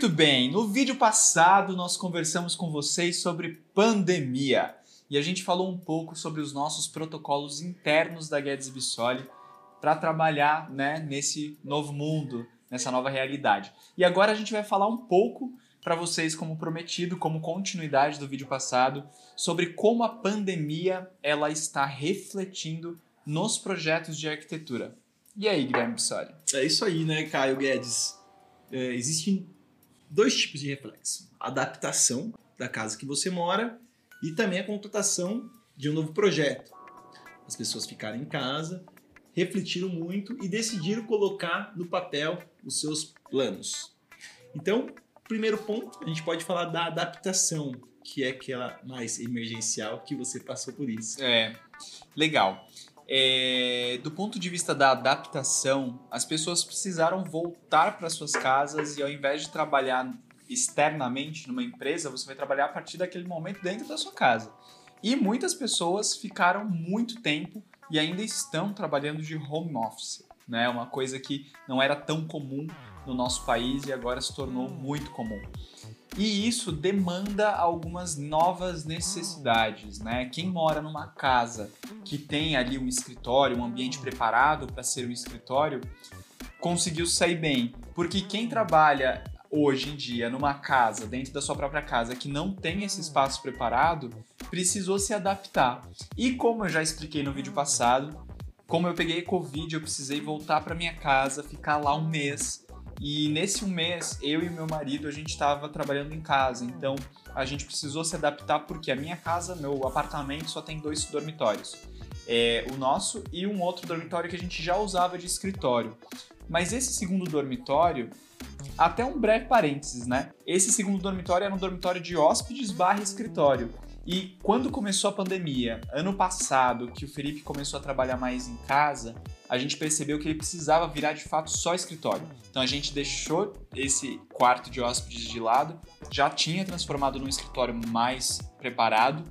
Muito bem, no vídeo passado nós conversamos com vocês sobre pandemia e a gente falou um pouco sobre os nossos protocolos internos da Guedes Bissoli para trabalhar né, nesse novo mundo, nessa nova realidade. E agora a gente vai falar um pouco para vocês, como prometido, como continuidade do vídeo passado, sobre como a pandemia ela está refletindo nos projetos de arquitetura. E aí, Guilherme Bissoli? É isso aí, né, Caio Guedes? É, dois tipos de reflexo: a adaptação da casa que você mora e também a contratação de um novo projeto. As pessoas ficaram em casa, refletiram muito e decidiram colocar no papel os seus planos. Então, primeiro ponto, a gente pode falar da adaptação, que é aquela mais emergencial que você passou por isso. É, legal. É, do ponto de vista da adaptação, as pessoas precisaram voltar para suas casas e ao invés de trabalhar externamente numa empresa, você vai trabalhar a partir daquele momento dentro da sua casa. E muitas pessoas ficaram muito tempo e ainda estão trabalhando de home office, né? Uma coisa que não era tão comum no nosso país e agora se tornou muito comum. E isso demanda algumas novas necessidades, né? Quem mora numa casa que tem ali um escritório, um ambiente preparado para ser um escritório, conseguiu sair bem. Porque quem trabalha hoje em dia numa casa, dentro da sua própria casa, que não tem esse espaço preparado, precisou se adaptar. E como eu já expliquei no vídeo passado, como eu peguei Covid, eu precisei voltar para minha casa, ficar lá um mês e nesse um mês, eu e meu marido, a gente estava trabalhando em casa. Então, a gente precisou se adaptar porque a minha casa, meu apartamento, só tem dois dormitórios. É, o nosso e um outro dormitório que a gente já usava de escritório. Mas esse segundo dormitório, até um breve parênteses, né? Esse segundo dormitório era um dormitório de hóspedes barra escritório. E quando começou a pandemia, ano passado, que o Felipe começou a trabalhar mais em casa, a gente percebeu que ele precisava virar de fato só escritório. Então a gente deixou esse quarto de hóspedes de lado, já tinha transformado num escritório mais preparado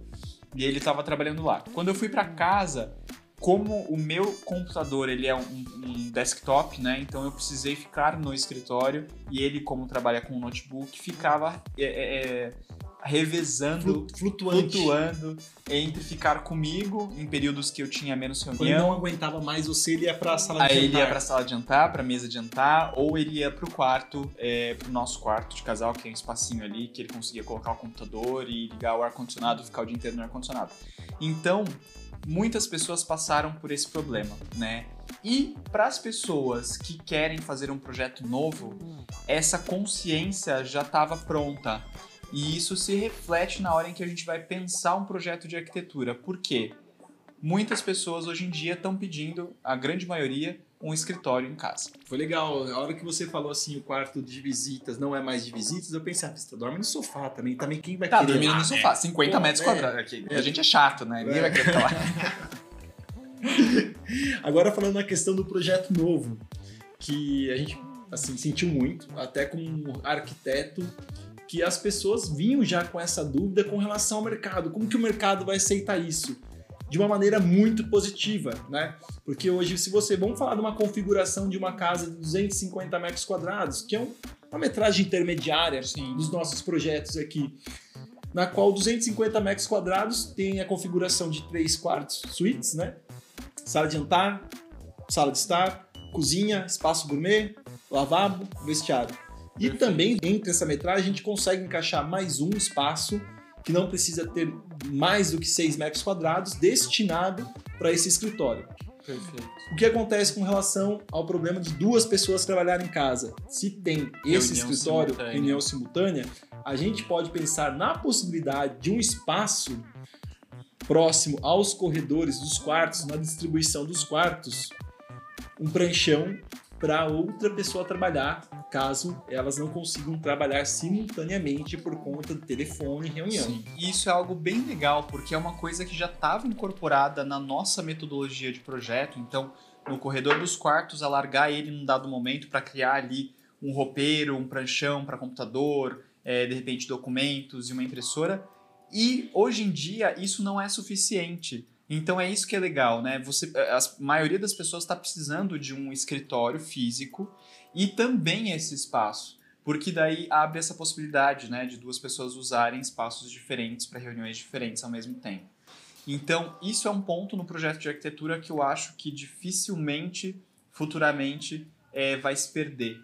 e ele estava trabalhando lá. Quando eu fui para casa, como o meu computador ele é um, um, desktop, né? Então eu precisei ficar no escritório e ele, como trabalha com um notebook, ficava é, é, é revezando, flutuante. flutuando entre ficar comigo em períodos que eu tinha menos reunião. Quando não aguentava mais você, ele ia para a sala de Aí jantar. ele ia para a sala de jantar, para a mesa de jantar, ou ele ia para o quarto, é, para o nosso quarto de casal, que é um espacinho ali, que ele conseguia colocar o computador e ligar o ar-condicionado, ficar o dia inteiro no ar-condicionado. Então, muitas pessoas passaram por esse problema, né? E para as pessoas que querem fazer um projeto novo, essa consciência já estava pronta. E isso se reflete na hora em que a gente vai pensar um projeto de arquitetura. Por quê? Muitas pessoas hoje em dia estão pedindo, a grande maioria, um escritório em casa. Foi legal. A hora que você falou assim, o quarto de visitas não é mais de visitas, eu pensei, ah, você dorme no sofá também. Também quem vai tá, querer? dormindo no sofá, 50 Pô, metros é, quadrados aqui. É. A gente é chato, né? Ninguém vai querer ficar lá. Agora falando na questão do projeto novo, que a gente assim sentiu muito, até como arquiteto que as pessoas vinham já com essa dúvida com relação ao mercado. Como que o mercado vai aceitar isso? De uma maneira muito positiva, né? Porque hoje, se você... Vamos falar de uma configuração de uma casa de 250 metros quadrados, que é uma metragem intermediária Sim. dos nossos projetos aqui, na qual 250 metros quadrados tem a configuração de três quartos suítes, né? Sala de jantar, sala de estar, cozinha, espaço gourmet, lavabo, vestiário. E também, entre essa metragem, a gente consegue encaixar mais um espaço que não precisa ter mais do que 6 metros quadrados destinado para esse escritório. Perfeito. O que acontece com relação ao problema de duas pessoas trabalharem em casa? Se tem esse reunião escritório, simultânea. reunião simultânea, a gente pode pensar na possibilidade de um espaço próximo aos corredores dos quartos, na distribuição dos quartos, um pranchão para outra pessoa trabalhar, caso elas não consigam trabalhar simultaneamente por conta do telefone e reunião. Sim. Isso é algo bem legal, porque é uma coisa que já estava incorporada na nossa metodologia de projeto. Então, no corredor dos quartos, alargar ele num dado momento para criar ali um roupeiro, um pranchão para computador, é, de repente documentos e uma impressora. E hoje em dia isso não é suficiente. Então é isso que é legal, né? Você, a maioria das pessoas está precisando de um escritório físico e também esse espaço. porque daí abre essa possibilidade, né, de duas pessoas usarem espaços diferentes para reuniões diferentes ao mesmo tempo. Então, isso é um ponto no projeto de arquitetura que eu acho que dificilmente, futuramente, é, vai se perder.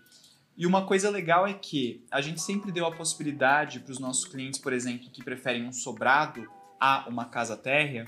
E uma coisa legal é que a gente sempre deu a possibilidade para os nossos clientes, por exemplo, que preferem um sobrado a uma casa térrea,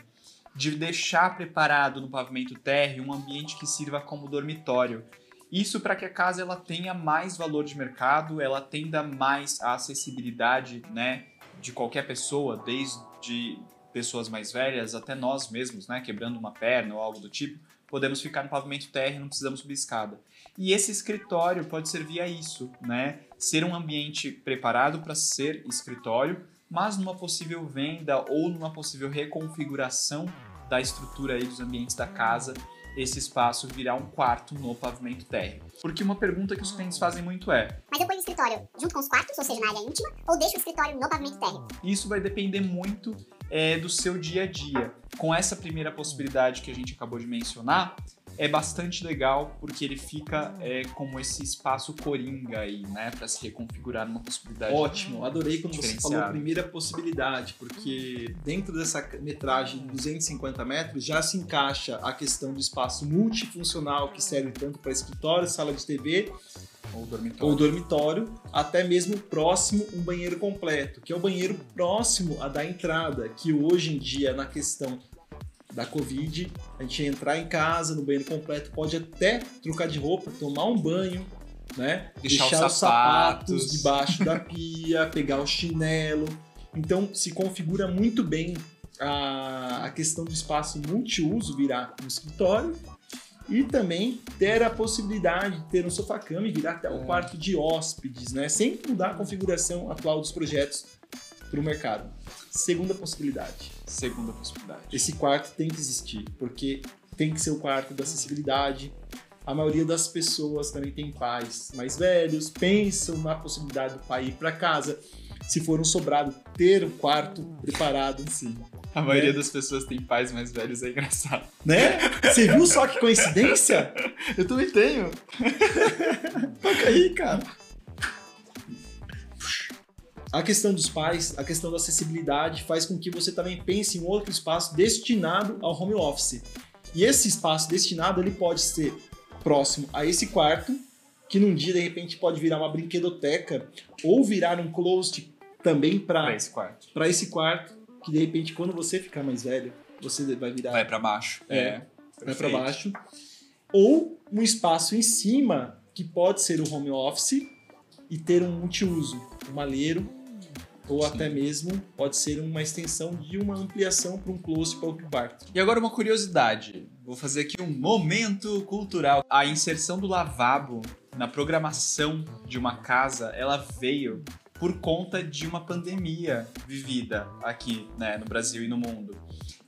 de deixar preparado no pavimento térreo um ambiente que sirva como dormitório. Isso para que a casa ela tenha mais valor de mercado, ela tenda mais a acessibilidade, né, de qualquer pessoa, desde pessoas mais velhas até nós mesmos, né, quebrando uma perna ou algo do tipo, podemos ficar no pavimento térreo, não precisamos subir escada. E esse escritório pode servir a isso, né? Ser um ambiente preparado para ser escritório, mas numa possível venda ou numa possível reconfiguração da estrutura aí dos ambientes da casa, esse espaço virá um quarto no pavimento térreo. Porque uma pergunta que os clientes fazem muito é: Mas eu ponho o escritório junto com os quartos, ou seja, na área íntima, ou deixo o escritório no pavimento térreo? Isso vai depender muito é, do seu dia a dia. Com essa primeira possibilidade que a gente acabou de mencionar, é bastante legal porque ele fica é, como esse espaço coringa aí, né, para se reconfigurar numa possibilidade. Ótimo, adorei quando você falou a primeira possibilidade, porque dentro dessa metragem de 250 metros já se encaixa a questão do espaço multifuncional que serve tanto para escritório, sala de TV ou dormitório. ou dormitório, até mesmo próximo um banheiro completo, que é o banheiro próximo a da entrada, que hoje em dia na questão da Covid, a gente entrar em casa no banheiro completo, pode até trocar de roupa, tomar um banho, né? Deixar, Deixar os, sapatos. sapatos debaixo da pia, pegar o chinelo. Então se configura muito bem a, a questão do espaço multiuso virar um escritório e também ter a possibilidade de ter um sofá-cama e virar até o é. quarto de hóspedes, né? Sem mudar a configuração atual dos projetos para o mercado. Segunda possibilidade. Segunda possibilidade. Esse quarto tem que existir, porque tem que ser o quarto da acessibilidade. A maioria das pessoas também tem pais mais velhos, pensam na possibilidade do pai ir para casa. Se for um sobrado, ter o um quarto preparado. Sim. A maioria né? das pessoas tem pais mais velhos, é engraçado. Né? Você viu só que coincidência? Eu também tenho. Toca aí, cara a questão dos pais, a questão da acessibilidade faz com que você também pense em outro espaço destinado ao home office. E esse espaço destinado ele pode ser próximo a esse quarto, que num dia de repente pode virar uma brinquedoteca ou virar um closet também para esse quarto. Para esse quarto, que de repente quando você ficar mais velho, você vai virar vai para baixo. É, é vai para baixo. Ou um espaço em cima que pode ser o home office e ter um multiuso, um malheiro ou Sim. até mesmo pode ser uma extensão de uma ampliação para um close para o quarto. E agora uma curiosidade, vou fazer aqui um momento cultural. A inserção do lavabo na programação de uma casa, ela veio por conta de uma pandemia vivida aqui né, no Brasil e no mundo.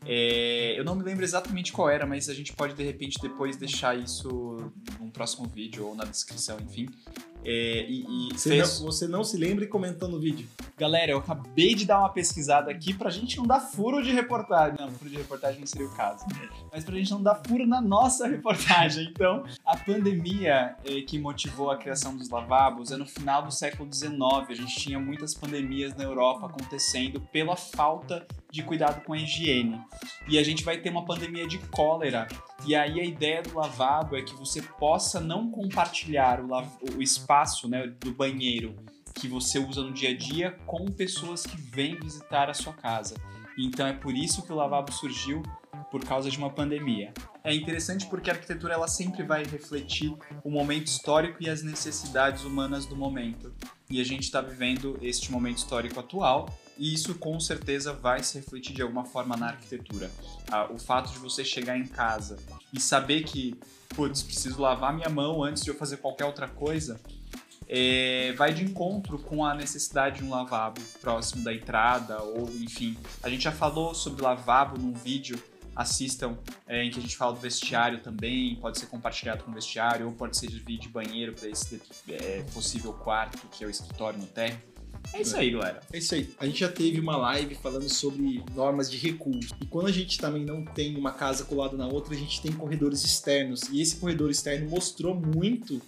É, eu não me lembro exatamente qual era, mas a gente pode de repente depois deixar isso num próximo vídeo ou na descrição, enfim. É, e, e você, fez... não, você não se lembra e no vídeo. Galera, eu acabei de dar uma pesquisada aqui pra gente não dar furo de reportagem. Não, furo de reportagem não seria o caso. Mas pra gente não dar furo na nossa reportagem. Então, a pandemia é, que motivou a criação dos lavabos é no final do século XIX. A gente tinha muitas pandemias na Europa acontecendo pela falta de cuidado com a higiene. E a gente vai ter uma pandemia de cólera. E aí a ideia do lavabo é que você possa não compartilhar o, o espaço né, do banheiro que você usa no dia a dia com pessoas que vêm visitar a sua casa. Então é por isso que o lavabo surgiu por causa de uma pandemia. É interessante porque a arquitetura ela sempre vai refletir o momento histórico e as necessidades humanas do momento. E a gente está vivendo este momento histórico atual e isso com certeza vai se refletir de alguma forma na arquitetura. Ah, o fato de você chegar em casa e saber que, putz, preciso lavar minha mão antes de eu fazer qualquer outra coisa, é, vai de encontro com a necessidade de um lavabo próximo da entrada, ou enfim. A gente já falou sobre lavabo num vídeo, assistam, é, em que a gente fala do vestiário também, pode ser compartilhado com o vestiário, ou pode servir de banheiro para esse é, possível quarto, que é o escritório no térreo. É isso aí, galera. É isso aí. A gente já teve uma live falando sobre normas de recuo. E quando a gente também não tem uma casa colada na outra, a gente tem corredores externos. E esse corredor externo mostrou muito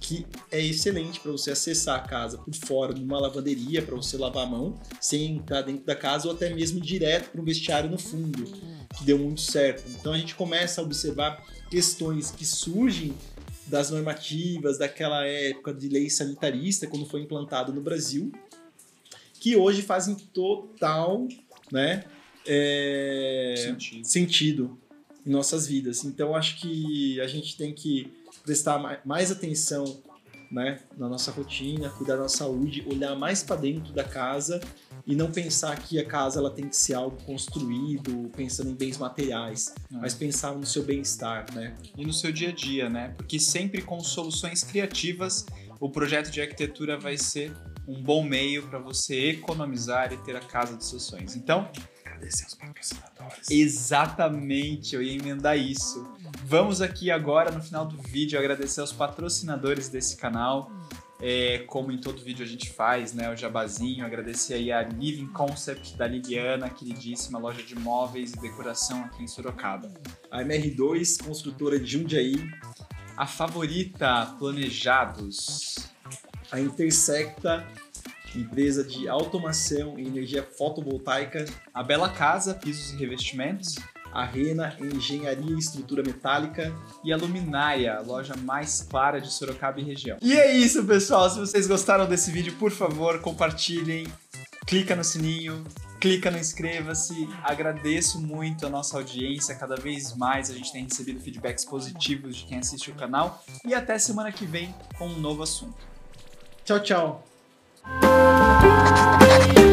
que é excelente para você acessar a casa por fora, numa lavanderia, para você lavar a mão, sem entrar dentro da casa, ou até mesmo direto para um vestiário no fundo, que deu muito certo. Então a gente começa a observar questões que surgem das normativas daquela época de lei sanitarista, quando foi implantado no Brasil, que hoje fazem total né, é, Sentido. sentido em nossas vidas. Então acho que a gente tem que prestar ma- mais atenção né, na nossa rotina, cuidar da nossa saúde, olhar mais para dentro da casa e não pensar que a casa ela tem que ser algo construído, pensando em bens materiais, É. mas pensar no seu bem-estar, né? e no seu dia a dia, né? Porque sempre com soluções criativas, o projeto de arquitetura vai ser um bom meio para você economizar e ter a casa dos seus sonhos. Então, Agradecer aos patrocinadores. exatamente, eu ia emendar isso. Vamos aqui agora no final do vídeo agradecer aos patrocinadores desse canal. É, como em todo vídeo a gente faz, né? O jabazinho, agradecer aí a Living Concept da Liliana, queridíssima loja de móveis e decoração aqui em Sorocaba. A MR2, construtora de Jundiaí, A favorita, Planejados. a Intersecta, empresa de automação e energia fotovoltaica, A Bela Casa, pisos e revestimentos. a Rena Engenharia e Estrutura Metálica. E a Luminária, a loja mais clara de Sorocaba e região. E é isso, pessoal. Se vocês gostaram desse vídeo, por favor, compartilhem. Clica no sininho, clica no inscreva-se. Agradeço muito a nossa audiência. Cada vez mais a gente tem recebido feedbacks positivos de quem assiste o canal. E até semana que vem com um novo assunto. Tchau, tchau! Thank you.